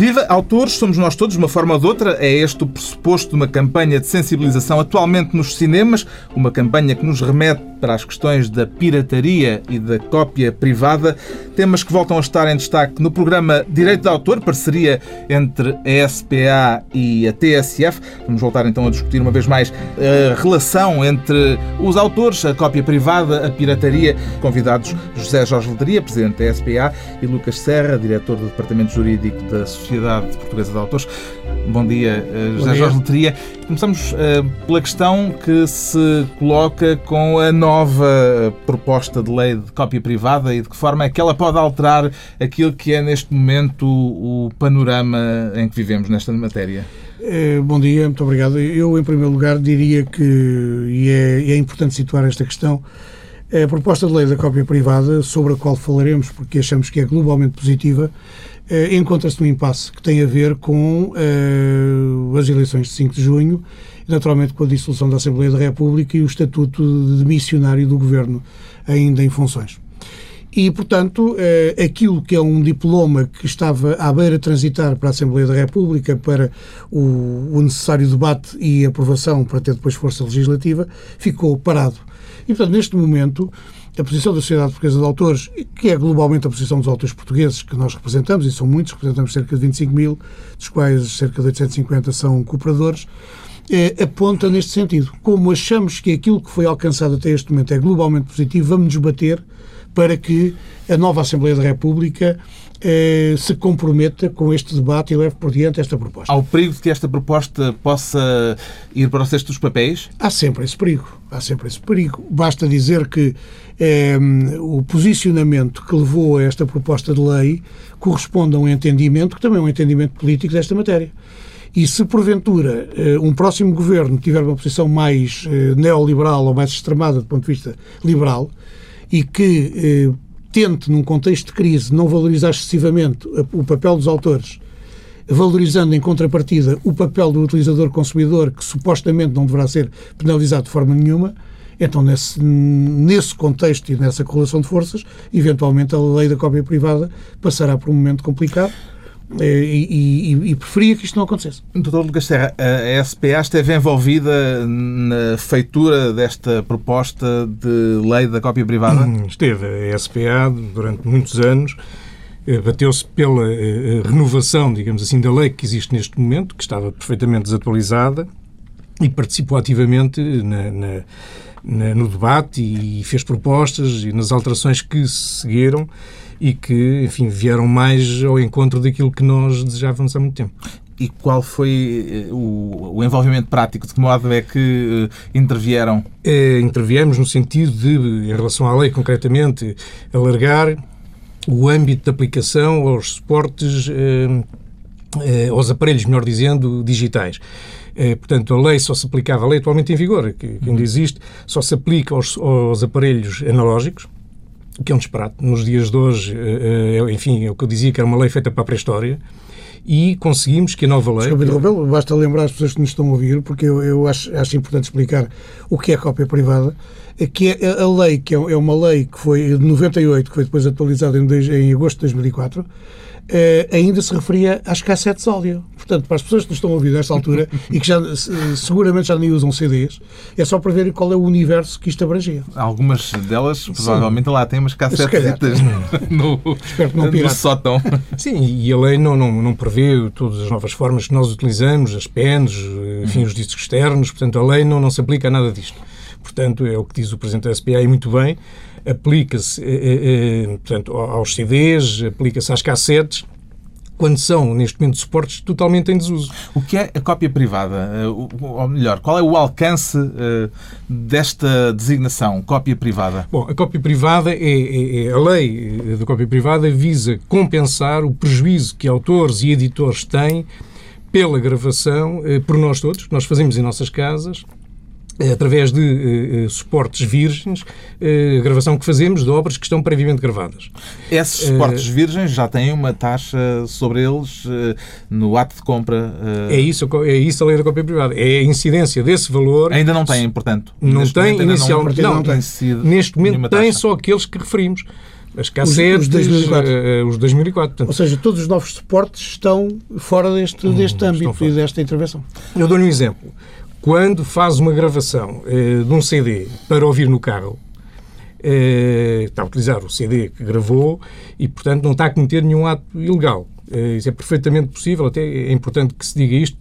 Viva autores, somos nós todos, de uma forma ou de outra. É este o pressuposto de uma campanha de sensibilização atualmente nos cinemas, uma campanha que nos remete para as questões da pirataria e da cópia privada, temas que voltam a estar em destaque no programa Direito de Autor, parceria entre a SPA e a TSF. Vamos voltar então a discutir uma vez mais a relação entre os autores, a cópia privada, a pirataria. Convidados José Jorge Letria, presidente da SPA, e Lucas Serra, diretor do Departamento Jurídico da Sociedade Portuguesa de Autores. Bom dia, eh, José Jorge Letria. Começamos uh, pela questão que se coloca com a nova proposta de lei de cópia privada e de que forma é que ela pode alterar aquilo que é neste momento o, panorama em que vivemos nesta matéria. Eh, bom dia, muito obrigado. Eu, em primeiro lugar, diria que, e é, é importante situar esta questão, a proposta de lei da cópia privada, sobre a qual falaremos, porque achamos que é globalmente positiva, eh, encontra-se num impasse que tem a ver com uh, as eleições de 5 de junho, naturalmente com a dissolução da Assembleia da República e o estatuto de missionário do governo ainda em funções. E, portanto, uh, aquilo que é um diploma que estava à beira de transitar para a Assembleia da República para o, o necessário debate e aprovação para ter depois força legislativa, ficou parado. E, portanto, neste momento, a posição da Sociedade Portuguesa de Autores, que é globalmente a posição dos autores portugueses que nós representamos, e são muitos, representamos cerca de 25 mil, dos quais cerca de 850 são cooperadores, é, aponta neste sentido. Como achamos que aquilo que foi alcançado até este momento é globalmente positivo, vamos nos bater para que a nova Assembleia da República eh, se comprometa com este debate e leve por diante esta proposta. Há o perigo de que esta proposta possa ir para o cesto dos papéis? Há sempre esse perigo. Há sempre esse perigo. Basta dizer que eh, o posicionamento que levou a esta proposta de lei corresponde a um entendimento, que também é um entendimento político desta matéria. E se porventura eh, um próximo governo tiver uma posição mais eh, neoliberal ou mais extremada do ponto de vista liberal e que tente, num contexto de crise, não valorizar excessivamente o papel dos autores, valorizando em contrapartida o papel do utilizador-consumidor, que supostamente não deverá ser penalizado de forma nenhuma, então, nesse, nesse contexto e nessa correlação de forças, eventualmente a lei da cópia privada passará por um momento complicado. Eh, e, e, e, preferia que isto não acontecesse. Doutor Lucas Serra, a SPA esteve envolvida na feitura desta proposta de lei da cópia privada? Hum, esteve. A SPA, durante muitos anos, eh, bateu-se pela eh, renovação, digamos assim, da lei que existe neste momento, que estava perfeitamente desatualizada, e participou ativamente na, na, na, no debate e fez propostas e nas alterações que se seguiram e que, enfim, vieram mais ao encontro daquilo que nós desejávamos há muito tempo. E qual foi eh, o, o envolvimento prático? De que modo é que uh, intervieram? É, interviemos no sentido de, em relação à lei concretamente, alargar o âmbito de aplicação aos suportes, uh, uh, aos aparelhos, melhor dizendo, digitais. Portanto, a lei só se aplicava, a lei atualmente em vigor, que, que ainda existe, só se aplica aos, aos aparelhos analógicos, que é um disparate. Nos dias de hoje, eh, eh, enfim, é o que eu dizia que era uma lei feita para a pré-história, e conseguimos que a nova lei. Desculpe, basta lembrar as pessoas que nos estão a ouvir, porque eu, eu acho, acho importante explicar o que é cópia privada, é que é a lei, que é, é uma lei que foi de 98, que foi depois atualizada em, em agosto de 2004, eh, ainda se referia às cassetes áudio. Portanto, para as pessoas que nos estão a ouvir nesta altura e que já, seguramente já nem usam CDs, é só para verem qual é o universo que isto abrangia. Algumas delas, provavelmente, lá têm umas cassetes no, no, no sótão. Sim, e a lei não, não, não prevê todas as novas formas que nós utilizamos, as pens, enfim, os discos externos, portanto, a lei não, não se aplica a nada disto. Portanto, é o que diz o Presidente da SPA e muito bem, aplica-se eh, eh, portanto, aos CDs, aplica-se às cassetes, quando são, neste momento, suportes totalmente em desuso. O que é a cópia privada? Eh, ou melhor, qual é o alcance desta designação, cópia privada? Bom, a cópia privada é, é, é, a lei da cópia privada visa compensar o prejuízo que autores e editores têm pela gravação por nós todos, que nós fazemos em nossas casas, através de uh, suportes virgens, uh, gravação que fazemos de obras que estão previamente gravadas. Esses suportes uh, virgens já têm uma taxa sobre eles no ato de compra? É, isso, é isso a lei da cópia privada. É a incidência desse valor. Ainda não têm, portanto? Não tem inicialmente. Não, não, tem. Neste momento tem só aqueles que referimos. As cassetes, os, os 2004. Uh, os 2004 portanto. Ou seja, todos os novos suportes estão fora deste, hum, deste âmbito e desta intervenção. Eu dou-lhe um exemplo. Quando faz uma gravação uh, de um CD para ouvir no carro, uh, está a utilizar o CD que gravou e, portanto, não está a cometer nenhum ato ilegal. Eh, isso é perfeitamente possível, até é importante que se diga isto,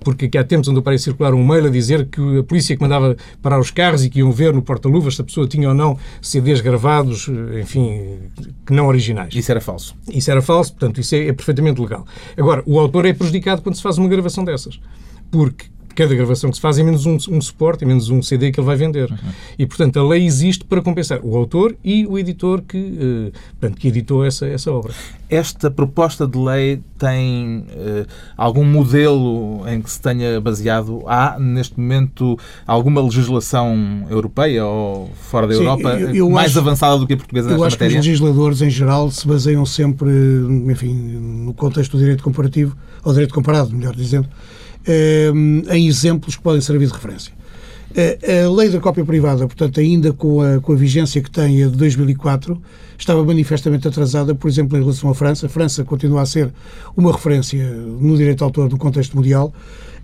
porque aqui há tempos onde aparece circular um mail a dizer que a polícia que mandava parar os carros e que iam ver no porta-luvas se a pessoa tinha ou não CDs gravados, eh, enfim, que não originais. Isso era falso. Isso era falso, portanto, isso é, é perfeitamente legal. Agora, o autor é prejudicado quando se faz uma gravação dessas, porque cada gravação que se faz é menos um, um suporte, é menos um CD que ele vai vender. Uhum. E, portanto, a lei existe para compensar o autor e o editor que, uh, portanto, que editou essa, essa obra. Esta proposta de lei tem uh, algum modelo em que se tenha baseado? Há, neste momento, alguma legislação europeia ou fora da Sim, Europa eu, eu mais acho, avançada do que a portuguesa nesta eu acho matéria? que os legisladores, em geral, se baseiam sempre, enfim, no contexto do direito comparativo, ou direito comparado, melhor dizendo, eh, em exemplos que podem servir de referência. Eh, a lei da cópia privada, portanto, ainda com a, com a vigência que tem a de 2004, estava manifestamente atrasada, por exemplo, em relação à França. A França continua a ser uma referência no direito de autor do contexto mundial,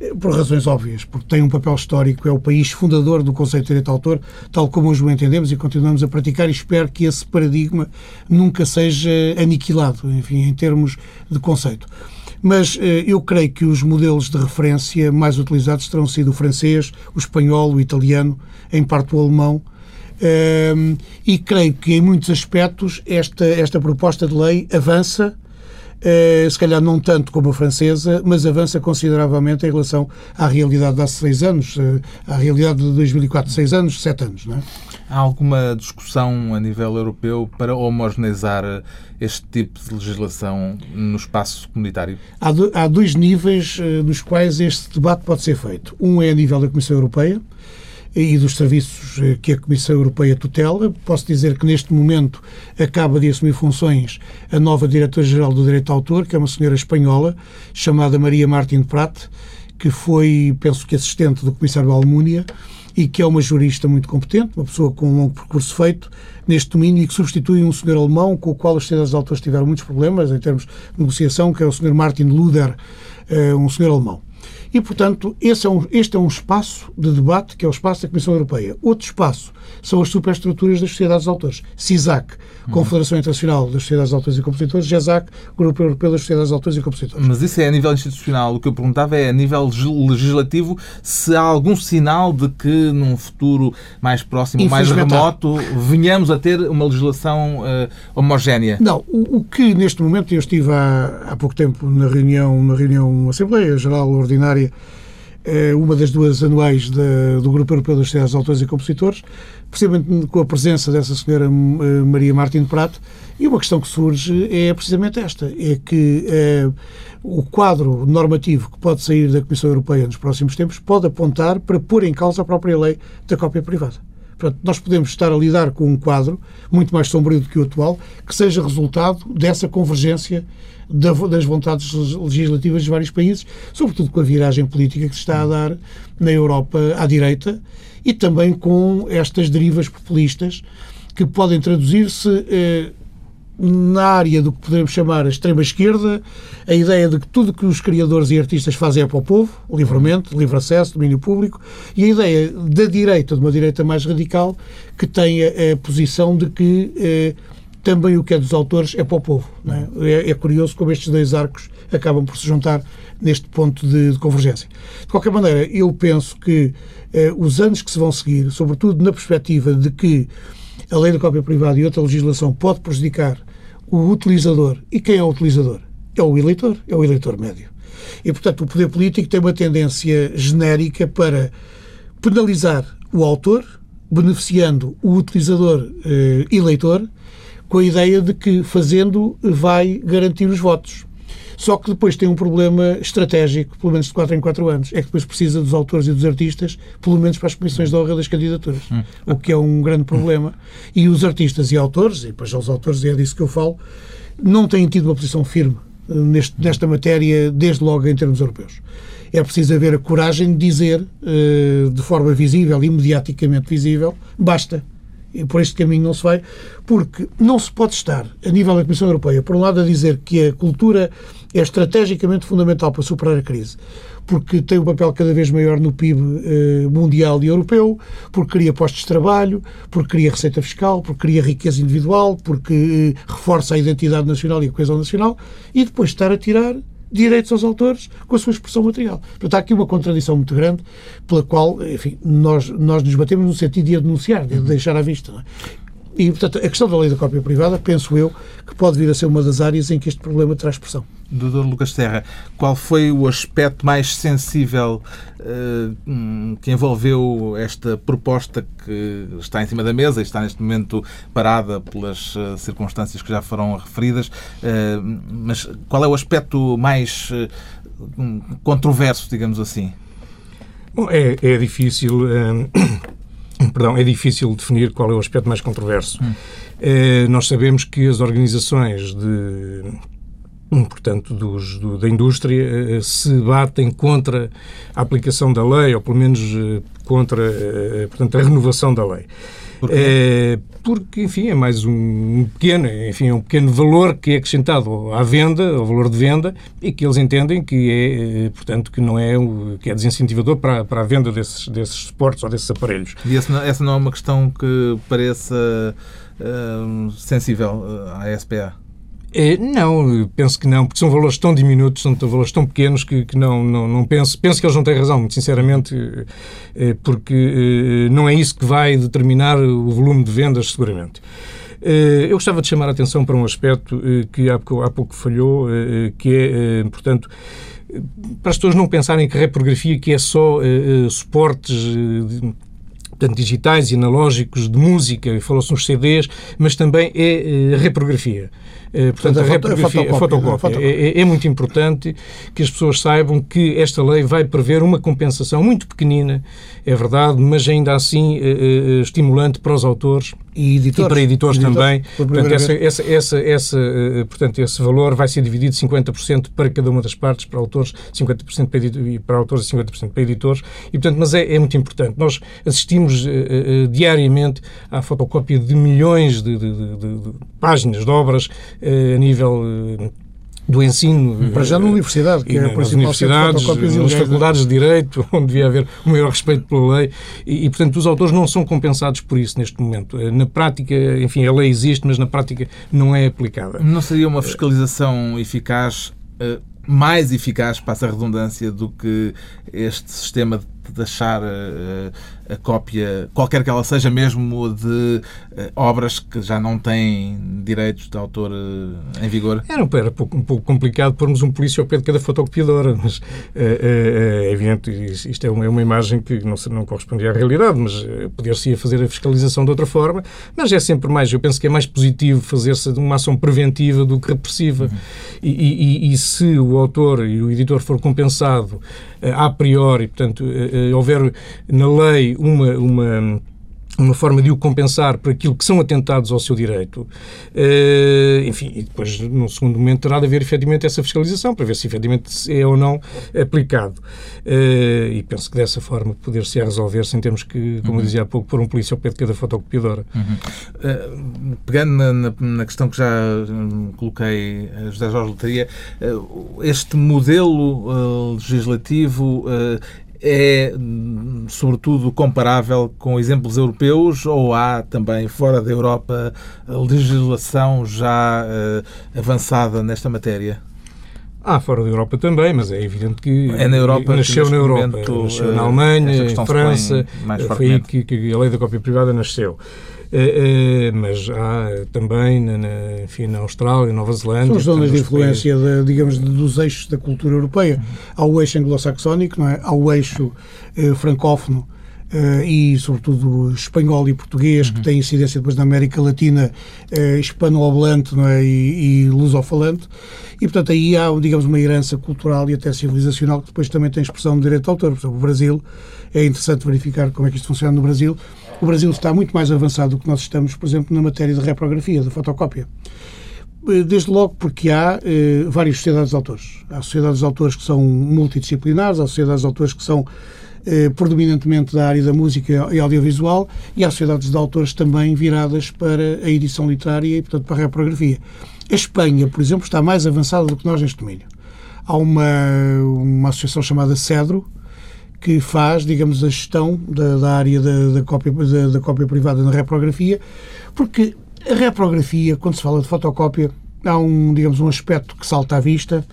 eh, por razões óbvias, porque tem um papel histórico, é o país fundador do conceito de direito de autor, tal como hoje o entendemos e continuamos a praticar, e espero que esse paradigma nunca seja aniquilado, enfim, em termos de conceito. Mas eh, eu creio que os modelos de referência mais utilizados terão sido o francês, o espanhol, o italiano, em parte o alemão. Ehm, e creio que, em muitos aspectos, esta, esta proposta de lei avança Uh, se calhar não tanto como a francesa, mas avança consideravelmente em relação à realidade de há seis anos, uh, à realidade de 2004, seis anos, sete anos. Não é? Há alguma discussão a nível europeu para homogeneizar este tipo de legislação no espaço comunitário? Há, do, há dois níveis uh, nos quais este debate pode ser feito. Um é a nível da Comissão Europeia e dos serviços uh, que a Comissão Europeia tutela. Posso dizer que neste momento acaba de assumir funções a nova Diretora-Geral do Direito de Autor, que é uma senhora espanhola chamada Maria Martin Prat, que foi, penso que, assistente do Comissário Almunia e que é uma jurista muito competente, uma pessoa com um longo percurso feito neste domínio e que substitui um senhor alemão com o qual as sociedades de autores tiveram muitos problemas em termos de negociação, que é o senhor Martin Luder, eh, um senhor alemão. E, portanto, é um, este é um espaço de debate que é o espaço da Comissão Europeia. Outro espaço são as superestruturas das sociedades de autores. CISAC, Confederação Internacional das Sociedades de Autores e Compositores, GESAC, Grupo Europeu das Sociedades de Autores e Compositores. Mas isso é a nível institucional. O que eu perguntava é a nível legislativo se há algum sinal de que num futuro mais próximo, mais remoto, venhamos a ter uma legislação uh, homogénea. Não. O, o, que neste momento, eu estive há, há pouco tempo na reunião, na reunião Assembleia Geral Ordinária eh, uma das duas anuais do Grupo Europeu das Sociedades de Autores e Compositores, precisamente com a presença dessa senhora eh, Maria Martin Prato, e uma questão que surge é precisamente esta, é que é, o quadro normativo que pode sair da Comissão Europeia nos próximos tempos pode apontar para pôr em causa a própria lei da cópia privada. Portanto, nós podemos estar a lidar com um quadro muito mais sombrio do que o atual, que seja resultado dessa convergência das vontades legislativas de vários países, sobretudo com a viragem política que se está a dar na Europa à direita e também com estas derivas populistas que podem traduzir-se eh, na área do que podemos chamar a extrema-esquerda, a ideia de que tudo que os criadores e artistas fazem é para o povo, livremente, livre acesso, domínio público, e a ideia da direita, de uma direita mais radical, que tem a, a posição de que eh, também o que é dos autores é para o povo. É? É, é? curioso como estes dois arcos acabam por se juntar neste ponto de, de convergência. De qualquer maneira, eu penso que os anos que se vão seguir, sobretudo na perspectiva de que a lei da cópia privada e outra legislação pode prejudicar o utilizador. E quem é o utilizador? É o eleitor, é o eleitor médio. E, portanto, o poder político tem uma tendência genérica para penalizar o autor, beneficiando o utilizador eh, eleitor com a ideia de que fazendo vai garantir os votos. Só que depois tem um problema estratégico, pelo menos de 4 em 4 anos, é que depois precisa dos autores e dos artistas, pelo menos para as comissões de honra das candidaturas, hum. o que é um grande problema. E os artistas e autores, e depois os autores, e é disso que eu falo, não têm tido uma posição firme eh, neste, nesta matéria, desde logo em termos europeus. É preciso haver a coragem de dizer, eh, de forma visível e mediaticamente visível, basta por este caminho não se vai, porque não se pode estar, a nível da Comissão Europeia, por um lado, a dizer que a cultura é estrategicamente fundamental para superar a crise, porque tem um papel cada vez maior no PIB eh, mundial e europeu, porque cria postos de trabalho, porque cria receita fiscal, porque cria riqueza individual, porque eh, reforça a identidade nacional e a coesão nacional, e depois estar a tirar direitos aos autores com a sua expressão material. Portanto, há aqui uma contradição muito grande pela qual, enfim, nós, nós nos batemos no sentido de a denunciar, de deixar à vista. É? E, portanto, a questão da lei da cópia privada, penso eu, que pode vir a ser uma das áreas em que este problema traz expressão. Doutor Lucas Terra, qual foi o aspecto mais sensível uh, que envolveu esta proposta que está em cima da mesa e está neste momento parada pelas uh, circunstâncias que já foram referidas? Uh, mas qual é o aspecto mais controverso, digamos assim? Bom, é, é difícil. Perdão, é difícil definir qual é o aspecto mais controverso. Hum. É, nós sabemos que as organizações de portanto, dos, do, da indústria, eh, se batem contra a aplicação da lei, ou pelo menos eh, contra portanto, a renovação da lei. É, porque, enfim, é mais um pequeno, enfim, é um pequeno valor que é acrescentado à venda, ao valor de venda, e que eles entendem que é, portanto, que não é, que é desincentivador para, para a venda desses, desses suportes ou desses aparelhos. E essa não, essa não é uma questão que pareça uh, sensível à SPA? É, não, penso que não, porque são valores tão diminutos, são valores tão pequenos que, que não, não, não penso. Penso que eles não têm razão, muito sinceramente, é, porque é, não é isso que vai determinar o volume de vendas, seguramente. Eu gostava de chamar a atenção para um aspecto que há pouco, há pouco falhou, que é, portanto, para as pessoas não pensarem que a reprografia que é só suportes portanto, digitais e analógicos de música, falou-se nos CDs, mas também é reprografia. Eh, portanto, a, reprografia, a fotocópia. É, é, é, muito importante que as pessoas saibam que esta lei vai prever uma compensação muito pequenina, é verdade, mas ainda assim uh, estimulante para os autores e, editores. e para editores Editor, também. Portanto, essa, essa, essa, essa, portanto, esse valor vai ser dividido 50% para cada uma das partes, para autores, 50% para, editor, para autores e 50% para editores. E, portanto, mas é, é muito importante. Nós assistimos uh, uh, diariamente à fotocópia de milhões de, de, de, de páginas, de obras, a nível do ensino. Para já na universidade, que é a nas universidades, nas faculdades de Direito, onde devia haver o maior respeito pela lei, e, e, portanto os autores não são compensados por isso neste momento. Na prática, enfim, a lei existe, mas na prática não é aplicada. Não seria uma fiscalização eficaz, eh, mais eficaz, passa a redundância, do que este sistema de deixar uh, a cópia, qualquer que ela seja, mesmo de uh, obras que já não têm direitos de autor uh, em vigor? Era, era um pouco, um pouco complicado pormos um polícia ao pé de cada fotocopiadora, mas é evidente, isto é uma, é uma imagem que não, não correspondia à realidade, mas poder-se fazer a fiscalização de outra forma, mas é sempre mais, eu penso que é mais positivo fazer-se uma ação preventiva do que repressiva. Uhum. E, e, e, se o autor e o editor for compensado a priori, portanto, houver na lei uma, uma uma forma de o compensar por aquilo que são atentados ao seu direito. Uh, enfim, e depois, num segundo momento, terá de haver efetivamente essa fiscalização para ver se efetivamente é ou não aplicado. Uh, e penso que dessa forma poder-se resolver sem termos que, como uhum. eu dizia há pouco, pôr um polícia ao pé de cada fotocopiadora. Uhum. Uh, pegando na, na, questão que já hum, coloquei a José Jorge Lotaria, este modelo legislativo é, sobretudo, comparável com exemplos europeus ou há também, fora da Europa, legislação já uh, avançada nesta matéria? Há fora da Europa também, mas é evidente que é na Europa nasceu na Europa, momento, nasceu na Alemanha, em França, foi aí que, que a lei da cópia privada nasceu. Uh, uh, mas há também na, na, enfim, na Austrália, Nova Zelândia. São zonas de influência, de, digamos, dos eixos da cultura europeia. Uhum. Há o eixo anglo-saxónico, não é? há o eixo uh, francófono. e, sobretudo, espanhol e português, uhum. que tem incidência depois na América Latina, hispano-oblante é? e, e lusofalante. E, portanto, aí há, digamos, uma herança cultural e até civilizacional que depois também tem expressão de direito de autor. Por exemplo, o Brasil, é interessante verificar como é que isto funciona no Brasil. O Brasil está muito mais avançado do que nós estamos, por exemplo, na matéria de reprografia, da fotocópia. Eh, desde logo porque há eh, várias sociedades de autores. Há sociedades de autores que são multidisciplinares, há sociedades de autores que são eh, predominantemente da área da música e audiovisual, e há sociedades de autores também viradas para a edição literária e, portanto, para a reprografia. A Espanha, por exemplo, está mais avançada do que nós neste domínio. Há uma, uma associação chamada Cedro, que faz, digamos, a gestão da, da área da, da, cópia, da, da cópia privada na reprografia, porque a reprografia, quando se fala de fotocópia, há um, digamos, um aspecto que salta à vista,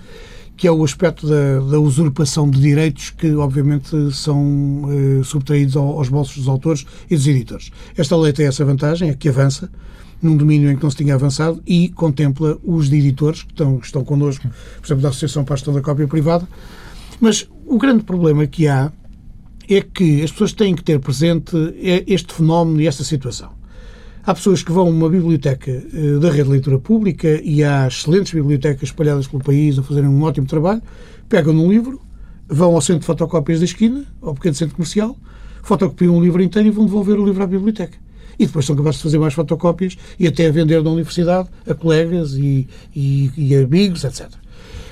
que é o aspecto da, da usurpação de direitos que, obviamente, são eh, subtraídos aos bolsos dos autores e dos editores. Esta lei tem essa vantagem, é que avança num domínio em que não se tinha avançado e contempla os de editores que estão, que estão connosco, por exemplo, da Associação para a Gestão da Cópia Privada. Mas o grande problema que há é que as pessoas têm que ter presente este fenómeno e esta situação. Há pessoas que vão a uma biblioteca eh, da rede de leitura pública e há excelentes bibliotecas espalhadas pelo país a fazerem um ótimo trabalho, pegam num livro, vão ao centro de fotocópias da esquina, ao pequeno centro comercial, fotocopiam um livro inteiro e vão devolver o livro à biblioteca. E depois são capazes de fazer mais fotocópias e até vender na universidade a colegas e, e, e amigos, etc.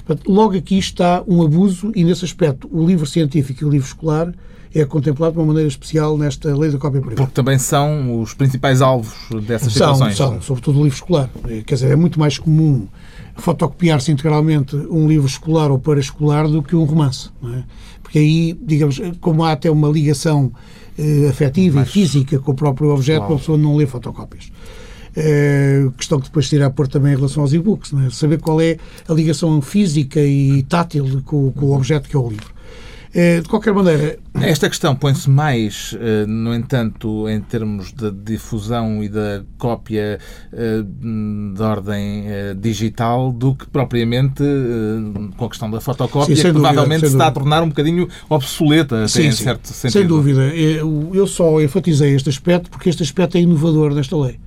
Portanto, logo aqui está um abuso e, nesse aspecto, o livro científico e o livro escolar é contemplado de uma maneira especial nesta lei da cópia privada. Porque também são os principais alvos dessas são, situações. São, sobretudo o livro escolar. Quer dizer, é muito mais comum fotocopiar-se integralmente um livro escolar ou paraescolar do que um romance. É? Porque aí, digamos, como há até uma ligação eh, afetiva mais e física com o próprio objeto, claro. a pessoa não lê fotocópias. É, questão que depois se irá pôr também em relação aos e-books, é? saber qual é a ligação física e tátil com, com o objeto que é o livro. Eh, de qualquer maneira. Esta questão põe-se mais, eh, no entanto, em termos de difusão e da cópia de ordem digital do que propriamente com a questão da fotocópia, sim, que provavelmente se está a tornar um bocadinho obsoleta, sim, em certo sentido. Sem dúvida. Eu só enfatizei este aspecto porque este aspecto é inovador nesta lei.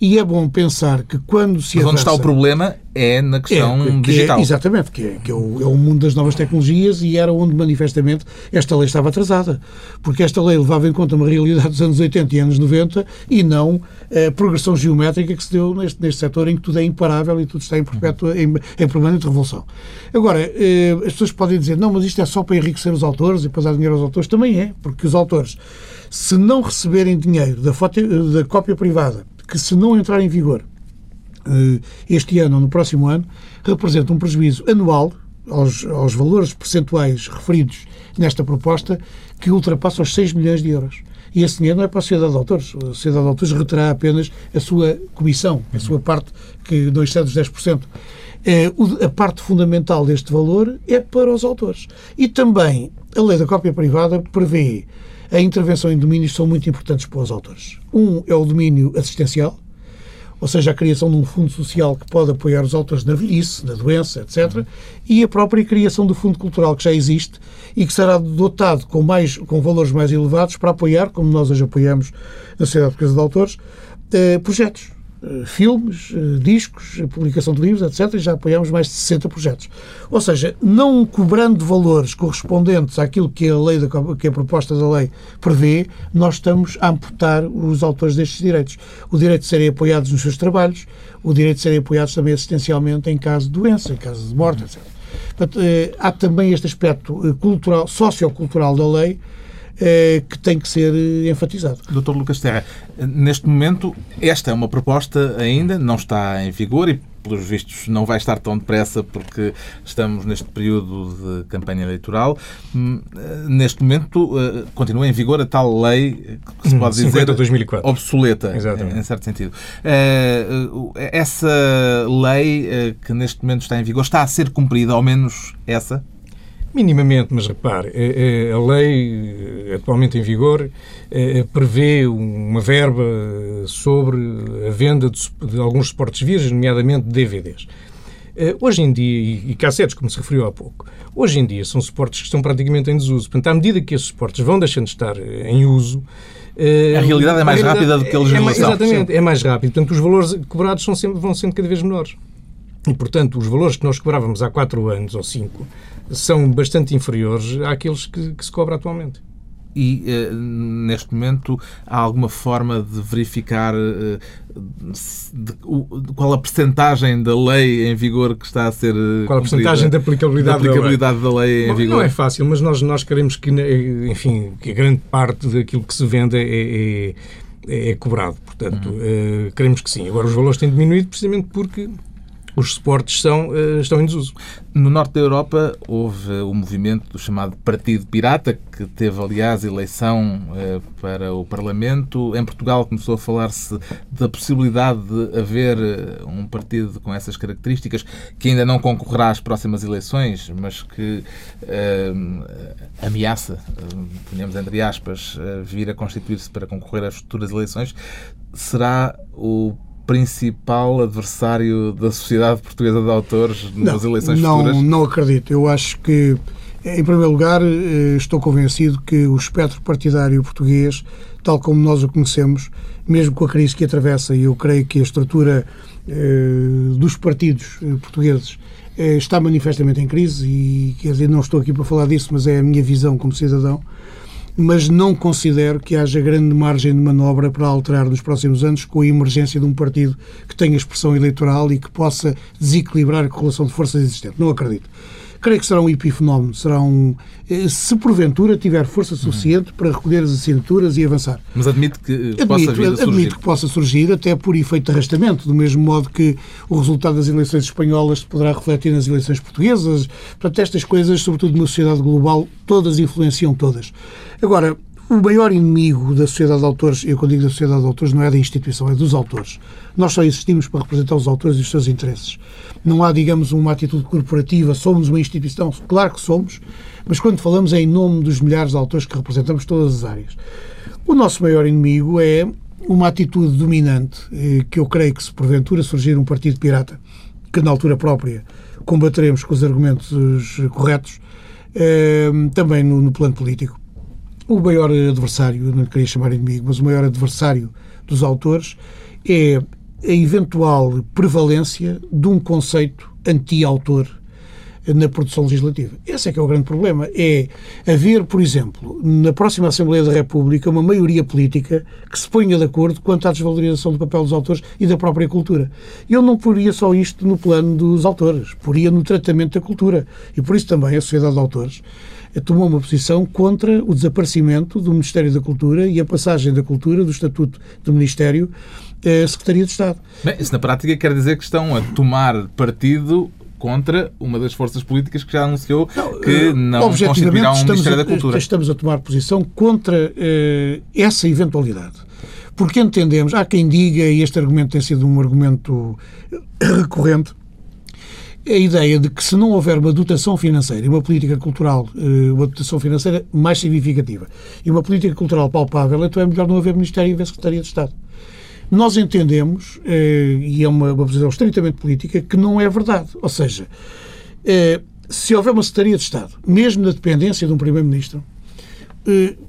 E é bom pensar que quando se Mas avança... onde está o problema é na questão é, que digital. É, exatamente, que, é, que é, o, é o mundo das novas tecnologias e era onde manifestamente esta lei estava atrasada. Porque esta lei levava em conta uma realidade dos anos 80 e anos 90 e não a progressão geométrica que se deu neste, neste setor em que tudo é imparável e tudo está em, perpétua, em, em permanente revolução. Agora, eh, as pessoas podem dizer, não, mas isto é só para enriquecer os autores e para dar dinheiro aos autores. Também é, porque os autores, se não receberem dinheiro da, foto, da cópia privada que, se não entrar em vigor eh, este ano ou no próximo ano, representa um prejuízo anual aos, aos valores percentuais referidos nesta proposta que ultrapassa os 6 milhões de euros. E esse dinheiro não é para a Sociedade de Autores. A Sociedade de Autores reterá apenas a sua comissão, a sua parte que não excede os 10%. É, a parte fundamental deste valor é para os autores. E também a lei da cópia privada prevê a intervenção em domínios são muito importantes para os autores. Um é o domínio assistencial, ou seja, a criação de um fundo social que pode apoiar os autores na velhice, na doença, etc., e a própria criação do fundo cultural que já existe e que será dotado com, mais, com valores mais elevados para apoiar, como nós hoje apoiamos na Sociedade Portuguesa de Autores, eh, projetos filmes, eh, discos, publicação de livros, etc. E já apoiamos mais de 60 projetos. Ou seja, não cobrando valores correspondentes àquilo que a, lei da, que a proposta da lei prevê, nós estamos a amputar os autores destes direitos. O direito de serem apoiados nos seus trabalhos, o direito de serem apoiados também assistencialmente em caso de doença, em caso de morte, etc. Portanto, eh, há também este aspecto cultural, sociocultural da lei eh, que tem que ser eh, enfatizado. Dr. Lucas Terra, neste momento esta é uma proposta ainda, não está em vigor e pelos vistos, não vai estar tão depressa porque estamos neste período de campanha eleitoral. Hum, eh, neste momento, continua em vigor a tal lei que se pode dizer 2004. obsoleta, Exatamente. em certo sentido. Essa lei que neste momento está em vigor está a ser cumprida, ao menos essa? Minimamente, mas repare, é, é, a lei eh, atualmente em vigor é, prevê uma verba sobre a venda de, alguns suportes virgens, nomeadamente DVDs. Hoje em dia, e cassetes, como se referiu há pouco, hoje em dia são suportes que estão praticamente em desuso. Portanto, à medida que esses suportes vão deixando de estar em uso, a realidade é mais rápida do que a legislação. É, exatamente, é mais rápido. Portanto, os valores cobrados são sempre, vão sendo cada vez menores. E, portanto, os valores que nós cobrávamos há 4 anos ou 5 são bastante inferiores àqueles que, que se cobra atualmente. e, eh, neste momento, há alguma forma de verificar eh, de, qual a percentagem da lei em vigor que está a ser. Eh, qual a percentagem da aplicabilidade, da, aplicabilidade da, lei. da lei, em Bom, vigor? Não é fácil, mas nós, nós queremos que, enfim, que a grande parte daquilo que se vende é, é, é cobrado. Portanto, uhum. uh, queremos que sim. Agora, os valores têm diminuído precisamente porque os suportes são, eh, estão em desuso. No norte da Europa houve o movimento do chamado Partido Pirata, que teve, aliás, eleição eh, para o Parlamento. Em Portugal começou a falar-se da possibilidade de haver eh, um partido com essas características, que ainda não concorrerá às próximas eleições, mas que ameaça, ponhamos entre aspas, vir a constituir-se para concorrer às futuras eleições. Será o principal adversário da Sociedade Portuguesa de Autores nas não, eleições não, futuras? Não acredito. Eu acho que, em primeiro lugar, eh, estou convencido que o espectro partidário português, tal como nós o conhecemos, mesmo com a crise que atravessa, e eu creio que a estrutura eh, dos partidos eh, portugueses está manifestamente em crise, e quer dizer, não estou aqui para falar disso, mas é a minha visão como cidadão mas não considero que haja grande margem de manobra para alterar nos próximos anos com a emergência de um partido que tenha expressão eleitoral e que possa desequilibrar a correlação de forças existente. Não acredito creio que será um epifenómeno, será um... Eh, se porventura tiver força suficiente para recolher as assinaturas e avançar. Mas admite que admito, possa vir a surgir. Admito que possa surgir, até por efeito de arrastamento, do mesmo modo que o resultado das eleições espanholas poderá refletir nas eleições portuguesas. Portanto, estas coisas, sobretudo numa sociedade global, todas influenciam todas. Agora, o maior inimigo da sociedade de autores, eu quando digo da sociedade de autores, não é da instituição, é dos autores. Nós só existimos para representar os autores e os seus interesses. Não há, digamos, uma atitude corporativa, somos uma instituição, claro que somos, mas quando falamos é em nome dos milhares de autores que representamos todas as áreas. O nosso maior inimigo é uma atitude dominante, eh, que eu creio que se porventura surgir um partido pirata, que na altura própria combateremos com os argumentos corretos, eh, também no, no plano político o maior adversário, não queria chamar inimigo, mas o maior adversário dos autores é a eventual prevalência de um conceito anti-autor na produção legislativa. Esse é que é o grande problema. É haver, por exemplo, na próxima Assembleia da República, uma maioria política que se ponha de acordo quanto à desvalorização do papel dos autores e da própria cultura. Eu não poria só isto no plano dos autores, poria no tratamento da cultura. E por isso também a Sociedade de Autores tomou uma posição contra o desaparecimento do Ministério da Cultura e a passagem da cultura do Estatuto do Ministério à Secretaria de Estado. Bem, isso na prática quer dizer que estão a tomar partido contra uma das forças políticas que já anunciou não, que eh, não constituirá um Ministério da Cultura. Estamos a tomar posição contra essa eventualidade. Porque entendemos, há quem diga, e este argumento tem sido um argumento recorrente, a ideia de que se não houver uma dotação financeira e uma política cultural, eh, uma dotação financeira mais significativa e uma política cultural palpável, então é melhor não haver Ministério e haver Secretaria de Estado. Nós entendemos, eh, e é uma, uma posição estritamente política, que não é verdade. Ou seja, eh, se houver uma Secretaria de Estado, mesmo na dependência de um Primeiro-Ministro,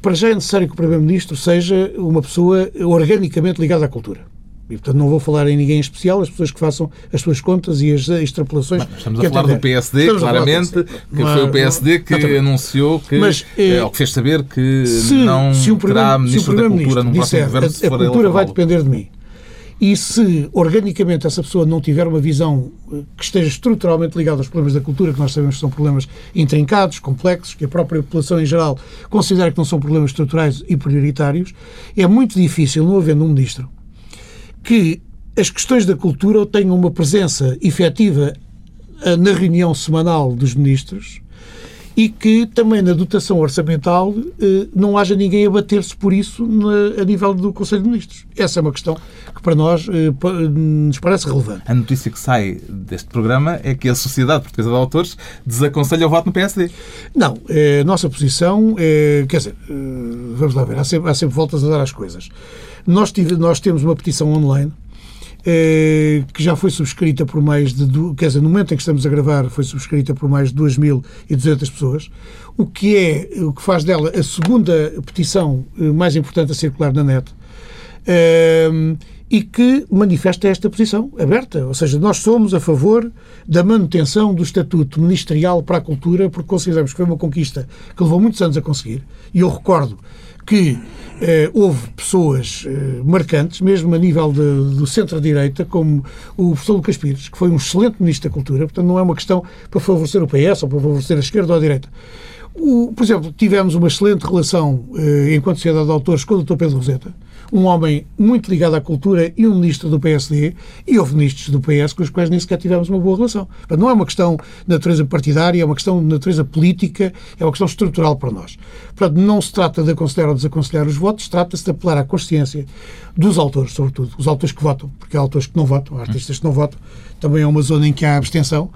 para já é necessário que o Primeiro-Ministro seja uma pessoa organicamente ligada à cultura. E, portanto, não vou falar em ninguém em especial, as pessoas que façam as suas contas e as extrapolações. Mas estamos a falar do PSD, estamos claramente, que foi o PSD que anunciou que, mas, é, ou que fez saber que se, não se terá Ministro da Cultura num próximo governo, se A, a cultura vai depender de mim. E se organicamente essa pessoa não tiver uma visão eh, que esteja estruturalmente ligada aos problemas da cultura, que nós sabemos que são problemas intrincados, complexos, que a própria população em geral considera que não são problemas estruturais e prioritários, é muito difícil, não havendo um ministro que as questões da cultura tenham uma presença efetiva eh, na reunião semanal dos ministros e que também na dotação orçamental eh, não haja ninguém a bater-se por isso a nível do Conselho de Ministros. Essa é uma questão que para nós eh, nos parece relevante. A notícia que sai deste programa é que a Sociedade Portuguesa de Autores desaconselha o voto no PSD. Não, a nossa posição é, quer dizer, vamos lá ver, há sempre, há sempre voltas a dar às coisas. Nós, tive, nós temos uma petição online eh, que já foi subscrita por mais de. Quer dizer, no momento em que estamos a gravar, foi subscrita por mais de 2.200 pessoas, o que é o que faz dela a segunda petição eh, mais importante a circular na net. Eh, e que manifesta esta posição aberta. Ou seja, nós somos a favor da manutenção do Estatuto Ministerial para a Cultura, porque consideramos que foi uma conquista que levou muitos anos a conseguir. E eu recordo que eh, houve pessoas eh, marcantes, mesmo a nível de, do centro-direita, como o professor Lucas Pires, que foi um excelente Ministro da Cultura, portanto não é uma questão para favorecer o PS ou para favorecer a esquerda ou a direita. O, por exemplo, tivemos uma excelente relação eh, enquanto sociedade de autores com o Dr. Pedro Roseta, um homem muito ligado à cultura e um ministro do PSD, e houve ministros do PS com os quais nem sequer tivemos uma boa relação. Não é uma questão de natureza partidária, é uma questão de natureza política, é uma questão estrutural para nós. Portanto, não se trata de aconselhar ou desaconselhar os votos, trata-se de apelar à consciência dos autores, sobretudo, os autores que votam, porque há autores que não votam, há artistas que não votam, também é uma zona em que há abstenção,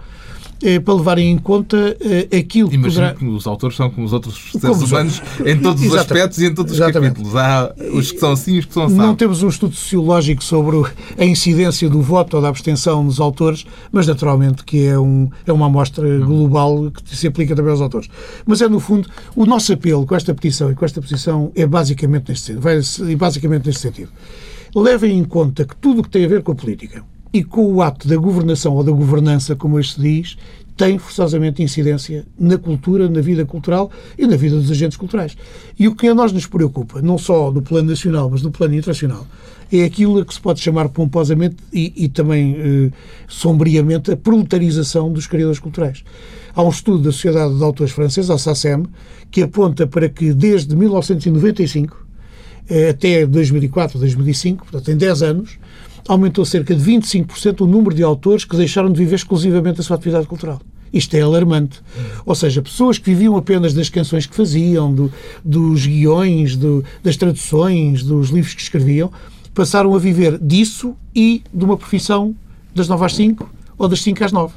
eh, para levarem em conta eh, aquilo que Imagino poderá... que os autores são como os outros seres humanos em todos os Exatamente. aspectos e em todos os Exatamente. capítulos. Há os que são assim e os que são assim. Não temos um estudo sociológico sobre a incidência do voto ou da abstenção nos autores, mas naturalmente que é, um, é uma amostra global que se aplica também aos autores. Mas é, no fundo, o nosso apelo com esta petição e com esta posição é basicamente neste sentido. Vai basicamente neste sentido. Levem em conta que tudo o que tem a ver com a política e com o ato da governação ou da governança, como se diz, tem forçosamente incidência na cultura, na vida cultural e na vida dos agentes culturais. E o que a nós nos preocupa, não só no plano nacional, mas no plano internacional, é aquilo a que se pode chamar pomposamente e, e também eh, sombriamente a proletarização dos criadores culturais. Há um estudo da Sociedade de Autores Francesa, a SACEM, que aponta para que desde 1995 eh, até 2004, 2005, portanto, em 10 anos, aumentou cerca de 25% o número de autores que deixaram de viver exclusivamente a sua atividade cultural. Isto é alarmante. Ou seja, pessoas que viviam apenas das canções que faziam, do- dos guiões, do- das traduções, dos livros que escreviam, passaram a viver disso e de uma profissão das 9 às 5 ou das 5 às 9.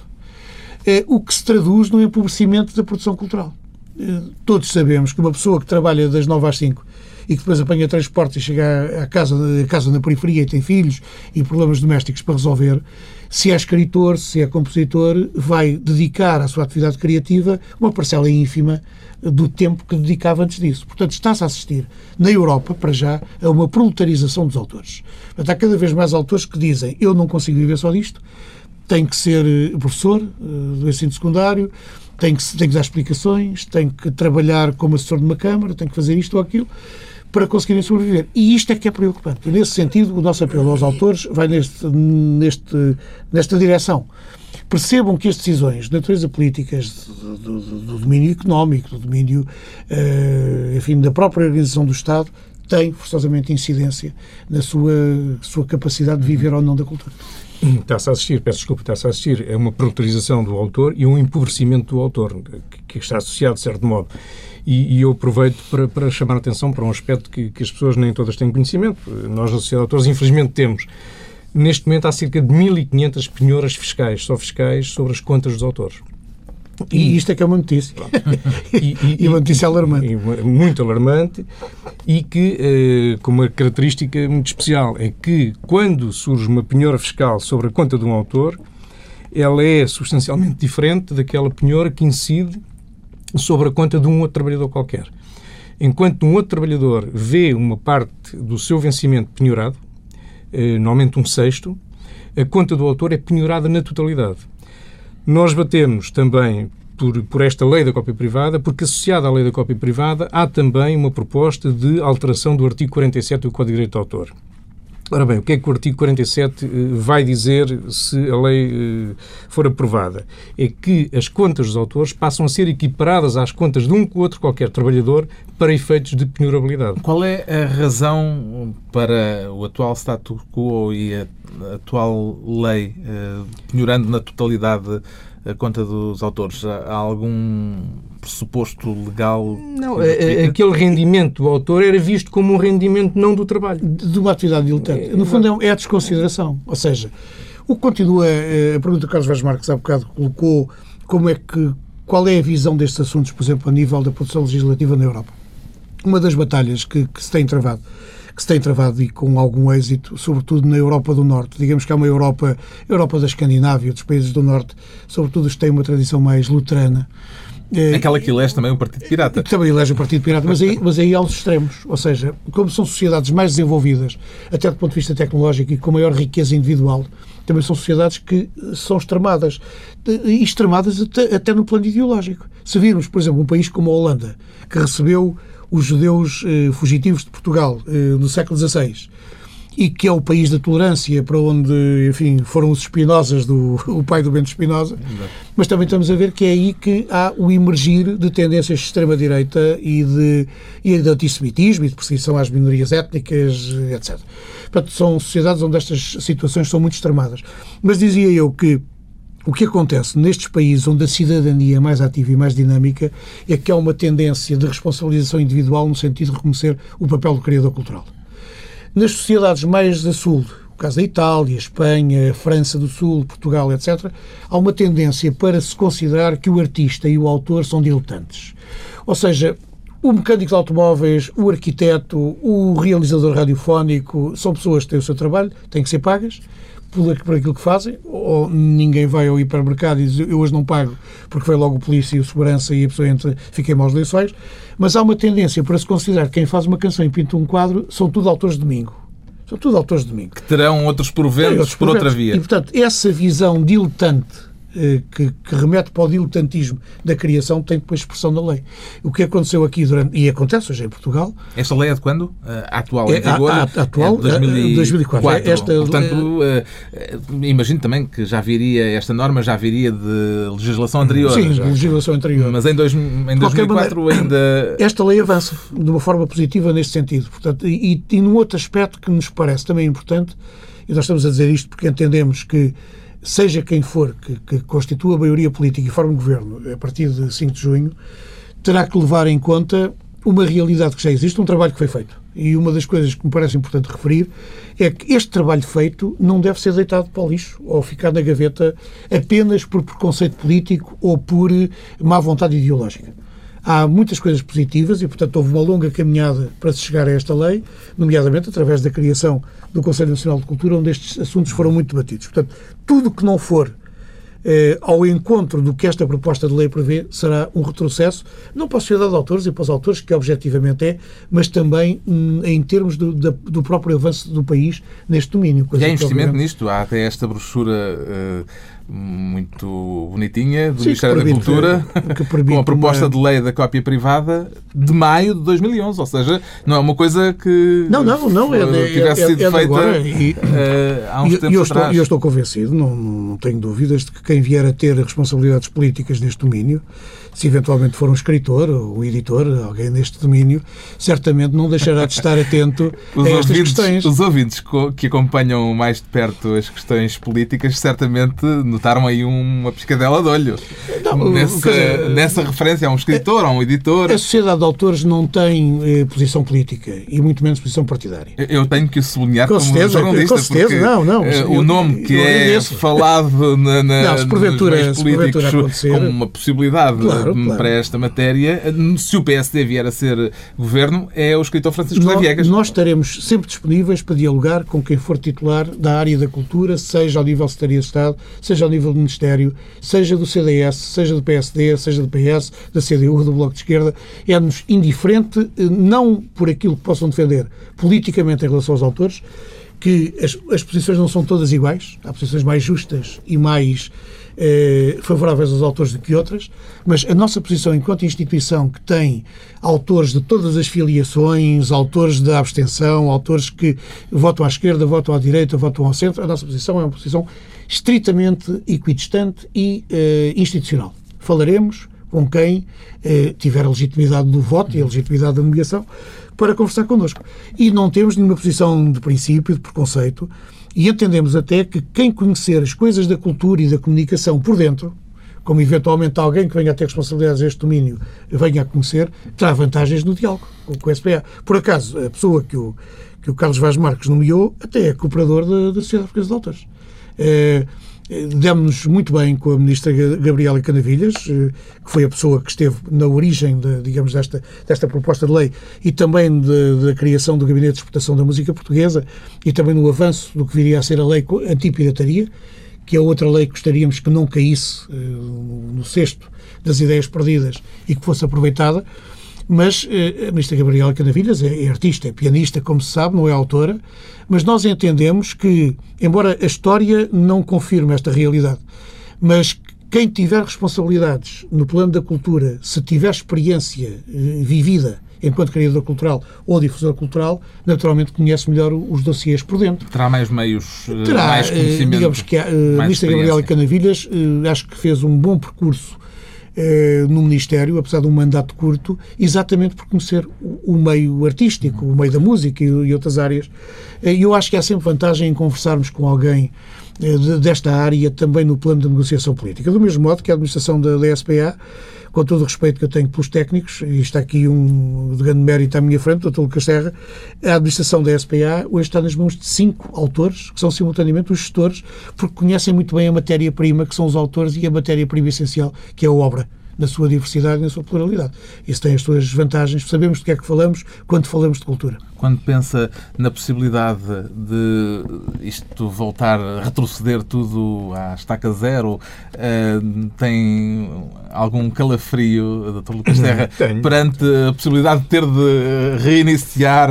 Eh, o que se traduz no empobrecimento da produção cultural. Eh, Todos sabemos que uma pessoa que trabalha das 9 às 5 e que depois apanha transporte e chega à casa, à casa na periferia e tem filhos e problemas domésticos para resolver, se é escritor, se é compositor, vai dedicar à sua atividade criativa uma parcela ínfima do tempo que dedicava antes disso. Portanto, está-se a assistir, na Europa, para já, a uma proletarização dos autores. Portanto, há cada vez mais autores que dizem eu não consigo viver só disto, tem que ser eh, professor eh, do ensino secundário, tem que, tem que dar explicações, tem que trabalhar como assessor de uma Câmara, tem que fazer isto ou aquilo para conseguirem sobreviver. E isto é que é preocupante. Nesse sentido, o nosso apelo aos autores vai neste, neste, nesta direção. Percebam que as decisões de natureza políticas, do, do- do domínio económico, do domínio, eh, enfim, da própria organização do Estado, têm forçosamente incidência na sua, sua capacidade de viver ou não da cultura. Está-se a assistir, peço desculpa, está-se a assistir a uma proletarização do autor e um empobrecimento do autor, que está associado, de certo modo. E, e eu aproveito para, para chamar a atenção para um aspecto que, que as pessoas nem todas têm conhecimento. Nós, na Sociedade de Autores, infelizmente temos. Neste momento há cerca de 1.500 penhoras fiscais, só fiscais, sobre as contas dos autores. E isto é que é uma notícia. E, E uma notícia alarmante. e muito alarmante e que, eh, com uma característica muito especial, é que quando surge uma penhora fiscal sobre a conta de um autor, ela é substancialmente diferente daquela penhora que incide sobre a conta de um outro trabalhador qualquer. Enquanto um outro trabalhador vê uma parte do seu vencimento penhorado, eh, normalmente um sexto, a conta do autor é penhorada na totalidade. Nós batemos também por, por esta lei da cópia privada, porque associada à lei da cópia privada há também uma proposta de alteração do artigo 47 do Código de Direito do Autor. Ora bem, o que é que o artigo 47 eh, vai dizer se a lei eh, for aprovada? É que as contas dos autores passam a ser equiparadas às contas de um ou outro qualquer trabalhador para efeitos de penhorabilidade. Qual é a razão para o atual status quo e a atual lei eh, penhorando na totalidade a conta dos autores? Há algum pressuposto legal? Não, aquele rendimento do autor era visto como um rendimento não do trabalho. de uma atividade diletante. No fundo, é é a desconsideração. Ou seja, o que continua, eh, a pergunta que o Carlos Vaz Marques há bocado colocou, como é que, qual é a visão destes assuntos, por exemplo, a nível da produção legislativa na Europa? Uma das batalhas que, que se tem travado, que se tem travado e com algum êxito, sobretudo na Europa do Norte, digamos que é uma Europa, Europa da Escandinávia, dos países do Norte, sobretudo os que têm uma tradição mais luterana, Aquela que elege também o Partido Pirata. Que também elege o Partido Pirata, mas aí, mas aí aos extremos. Ou seja, como são sociedades mais desenvolvidas, até do ponto de vista tecnológico e com maior riqueza individual, também são sociedades que são extremadas. E extremadas até, até no plano ideológico. Se virmos, por exemplo, um país como a Holanda, que recebeu os judeus eh, fugitivos de Portugal eh, no século XVI, e que é o país da tolerância para onde, enfim, foram os Espinosas, do, o pai do Bento Espinosa, mas também estamos a ver que é aí que há o emergir de tendências de extrema-direita e de, e de antissemitismo e de perseguição às minorias étnicas, etc. Portanto, são sociedades onde estas situações são muito extremadas. Mas dizia eu que o que acontece nestes países onde a cidadania é mais ativa e mais dinâmica é que há uma tendência de responsabilização individual no sentido de reconhecer o papel do criador cultural. Nas sociedades mais a sul, o caso da Itália, Espanha, França do Sul, Portugal, etc., há uma tendência para se considerar que o artista e o autor são diletantes. Ou seja, o mecânico de automóveis, o arquiteto, o realizador radiofónico são pessoas que têm o seu trabalho, têm que ser pagas por, aquilo que fazem, ou ninguém vai ao hipermercado e diz eu hoje não pago porque foi logo o polícia e o segurança e a pessoa entra, fica em maus lençóis. Mas há uma tendência para se considerar que quem faz uma canção e pinta um quadro são tudo autores de domingo. São tudo autores de domingo. Que terão outros proventos outros por outra via. E, portanto, essa visão diletante que, que, remete para o diletantismo da criação tem depois expressão na lei. O que aconteceu aqui durante, e acontece hoje em Portugal. Esta lei é de quando? A atual, é, vigor? A, a, atual, é 2004. É esta, Portanto, é, imagino também que já viria, esta norma já viria de legislação anterior. Sim, já. de legislação anterior. Mas em, dois, em 2004 maneira, ainda. Esta lei avança de uma forma positiva neste sentido. Portanto, e, e num outro aspecto que nos parece também importante, e nós estamos a dizer isto porque entendemos que seja quem for que, que constitua a maioria política e forme governo a partir de 5 de junho, terá que levar em conta uma realidade que já existe, um trabalho que foi feito. E uma das coisas que me parece importante referir é que este trabalho feito não deve ser deitado para o lixo ou ficar na gaveta apenas por preconceito político ou por má vontade ideológica. Há muitas coisas positivas e, portanto, houve uma longa caminhada para se chegar a esta lei, nomeadamente através da criação do Conselho Nacional de Cultura, onde estes assuntos foram muito debatidos. Portanto, tudo que não for eh, ao encontro do que esta proposta de lei prevê será um retrocesso, não para a sociedade de autores e para os autores, que objetivamente é, mas também hum, em termos do, do, próprio avanço do país neste domínio. E há investimento nisto? Há até esta brochura. Uh muito bonitinha do Sim, Ministério da Cultura com a proposta uma... de lei da cópia privada de maio de 2011, ou seja, não é uma coisa que não, não, não, é, tivesse é, sido é feita agora, e, uh, há uns e, tempos eu atrás. Estou, eu estou convencido, não, não tenho dúvidas, de que quem vier a ter responsabilidades políticas neste domínio se eventualmente for um escritor ou um editor, alguém neste domínio, certamente não deixará de estar atento a estas ouvintes, questões. Os ouvintes que acompanham mais de perto as questões políticas certamente notaram aí uma piscadela de olho. Não, nessa, dizer, nessa referência a um escritor, a um editor. A sociedade de autores não tem eh, posição política e muito menos posição partidária. Eu tenho que sublinhar com como certeza, jornalista, com certeza, porque não, não, eh, o nome que é falado na, na, não, se porventura, nos meios políticos como uma possibilidade claro, claro. para esta matéria, se o PSD vier a ser governo, é o escritor Francisco nós, Viegas. Nós estaremos sempre disponíveis para dialogar com quem for titular da área da cultura, seja ao nível de Secretaria de Estado, seja ao nível do Ministério, seja do CDS, seja do PSD, seja do PS, da CDU, do Bloco de Esquerda. É-nos indiferente, não por aquilo que possam defender politicamente em relação aos autores, que as, as posições não são todas iguais, há posições mais justas e mais eh, favoráveis aos autores do que outras, mas a nossa posição enquanto instituição que tem autores de todas as filiações, autores da abstenção, autores que votam à esquerda, votam à direita, votam ao centro, a nossa posição é uma posição estritamente equidistante e eh, institucional. Falaremos com quem eh, tiver a legitimidade do voto e a legitimidade da nomeação para conversar connosco. E não temos nenhuma posição de princípio, de preconceito, e entendemos até que quem conhecer as coisas da cultura e da comunicação por dentro, como eventualmente alguém que venha a ter responsabilidades neste domínio venha a conhecer, terá vantagens no diálogo com o SPA. Por acaso, a pessoa que o, que o Carlos Vaz Marques nomeou até é cooperador da, da Sociedade de Autores. É, Demos-nos muito bem com a ministra Gabriela Canavilhas, eh, que foi a pessoa que esteve na origem, de, digamos, desta, desta proposta de lei e também da criação do Gabinete de Exportação da Música Portuguesa e também no avanço do que viria a ser a lei anti-pirataria, que é outra lei que gostaríamos que não caísse uh, no cesto das ideias perdidas e que fosse aproveitada. Mas eh, a ministra Gabriela Canavilhas é, é artista, é pianista, como se sabe, não é autora, mas nós entendemos que, embora a história não confirme esta realidade, mas quem tiver responsabilidades no plano da cultura, se tiver experiência eh, vivida enquanto criador cultural ou difusor cultural, naturalmente conhece melhor os dossiês por dentro. Terá mais meios, eh, Terá, mais conhecimento. Digamos que a, ministra Gabriela Canavilhas acho que fez um bom percurso no Ministério, apesar de um mandato curto, exatamente por conhecer o, meio artístico, o meio da música e, outras áreas. Eh, e eu acho que há sempre vantagem em conversarmos com alguém eh, desta área também no plano da negociação política. Do mesmo modo que a administração da, da SPA com todo o respeito que eu tenho pelos técnicos, e está aqui um de grande mérito à minha frente, o Dr. Lucas Terra, a administração da SPA hoje está nas mãos de cinco autores, que são simultaneamente os gestores, porque conhecem muito bem a matéria-prima, que são os autores, e a matéria-prima essencial, que é a obra na sua diversidade e na sua pluralidade. Isso tem as suas vantagens. Sabemos do que é que falamos quando falamos de cultura. Quando pensa na possibilidade de isto voltar a retroceder tudo à estaca zero, uh, tem algum calafrio, Dr. Lucas Terra, perante a possibilidade de ter de reiniciar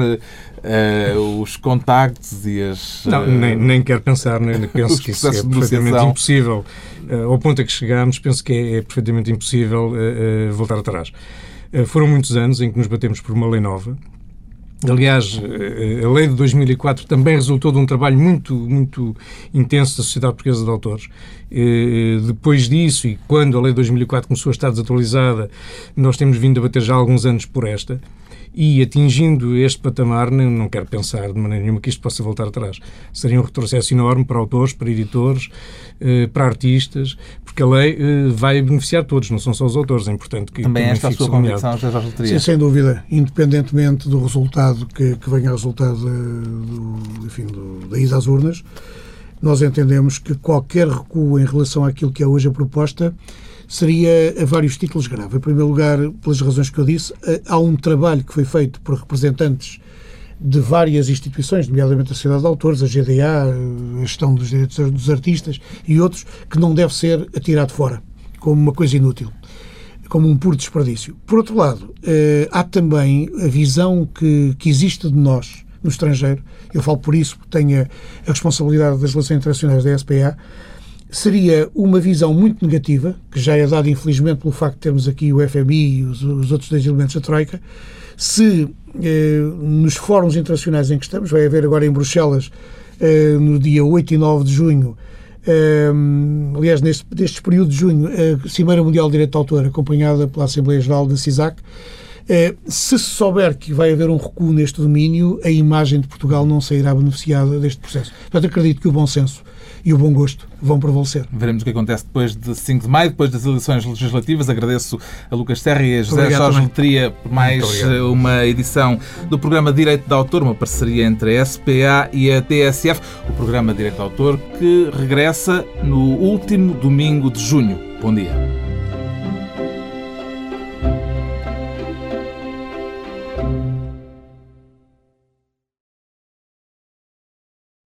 Uh, os contactos e as. Não, uh, nem, nem quero pensar, nem penso que isso é perfeitamente impossível. Uh, ao ponto a que chegámos, penso que é, é perfeitamente impossível voltar atrás. foram muitos anos em que nos batemos por uma lei nova. Aliás, a lei de 2004 também resultou de um trabalho muito, muito intenso da Sociedade Portuguesa de Autores. Depois disso, e quando a lei de 2004 começou a estar desatualizada, nós temos vindo a bater já alguns anos por esta e atingindo este patamar, não, não quero pensar de maneira nenhuma que isto possa voltar atrás. Seria um retrocesso enorme para autores, para editores, eh, para artistas, porque a lei eh, vai beneficiar todos, não são só os autores. É importante que. Também esta a sua convicção, José Jorge Sim, sem dúvida. Independentemente do resultado que, que venha a resultado do, enfim, do, da ida às urnas, nós entendemos que qualquer recuo em relação àquilo que é hoje a proposta seria a vários títulos grave. Em primeiro lugar, pelas razões que eu disse, eh, há um trabalho que foi feito por representantes de várias instituições, nomeadamente a Sociedade de Autores, a GDA, a Gestão dos Direitos dos Artistas e outros, que não deve ser atirado fora como uma coisa inútil, como um puro desperdício. Por outro lado, eh, há também a visão que, que existe de nós no estrangeiro, eu falo por isso, porque tenho a responsabilidade das relações internacionais da SPA, seria uma visão muito negativa, que já é dada infelizmente pelo facto de termos aqui o FMI e os, os outros dois elementos da Troika, se eh, nos fóruns internacionais em que estamos, vai haver agora em Bruxelas, eh, no dia 8 e 9 de junho, eh, aliás, neste, neste período de junho, a Cimeira Mundial de Direito de Autor, acompanhada pela Assembleia Geral da CISAC, eh, se se souber que vai haver um recuo neste domínio, a imagem de Portugal não sairá beneficiada deste processo. Portanto, acredito que o bom senso e o bom gosto vão prevalecer. Veremos o que acontece depois de 5 de maio, depois das eleições legislativas. Agradeço a Lucas Serra e a José Obrigado Jorge Letria por mais uma edição do programa Direito de Autor, uma parceria entre a SPA e a TSF, o programa Direito de Autor que regressa no último domingo de junho. Bom dia.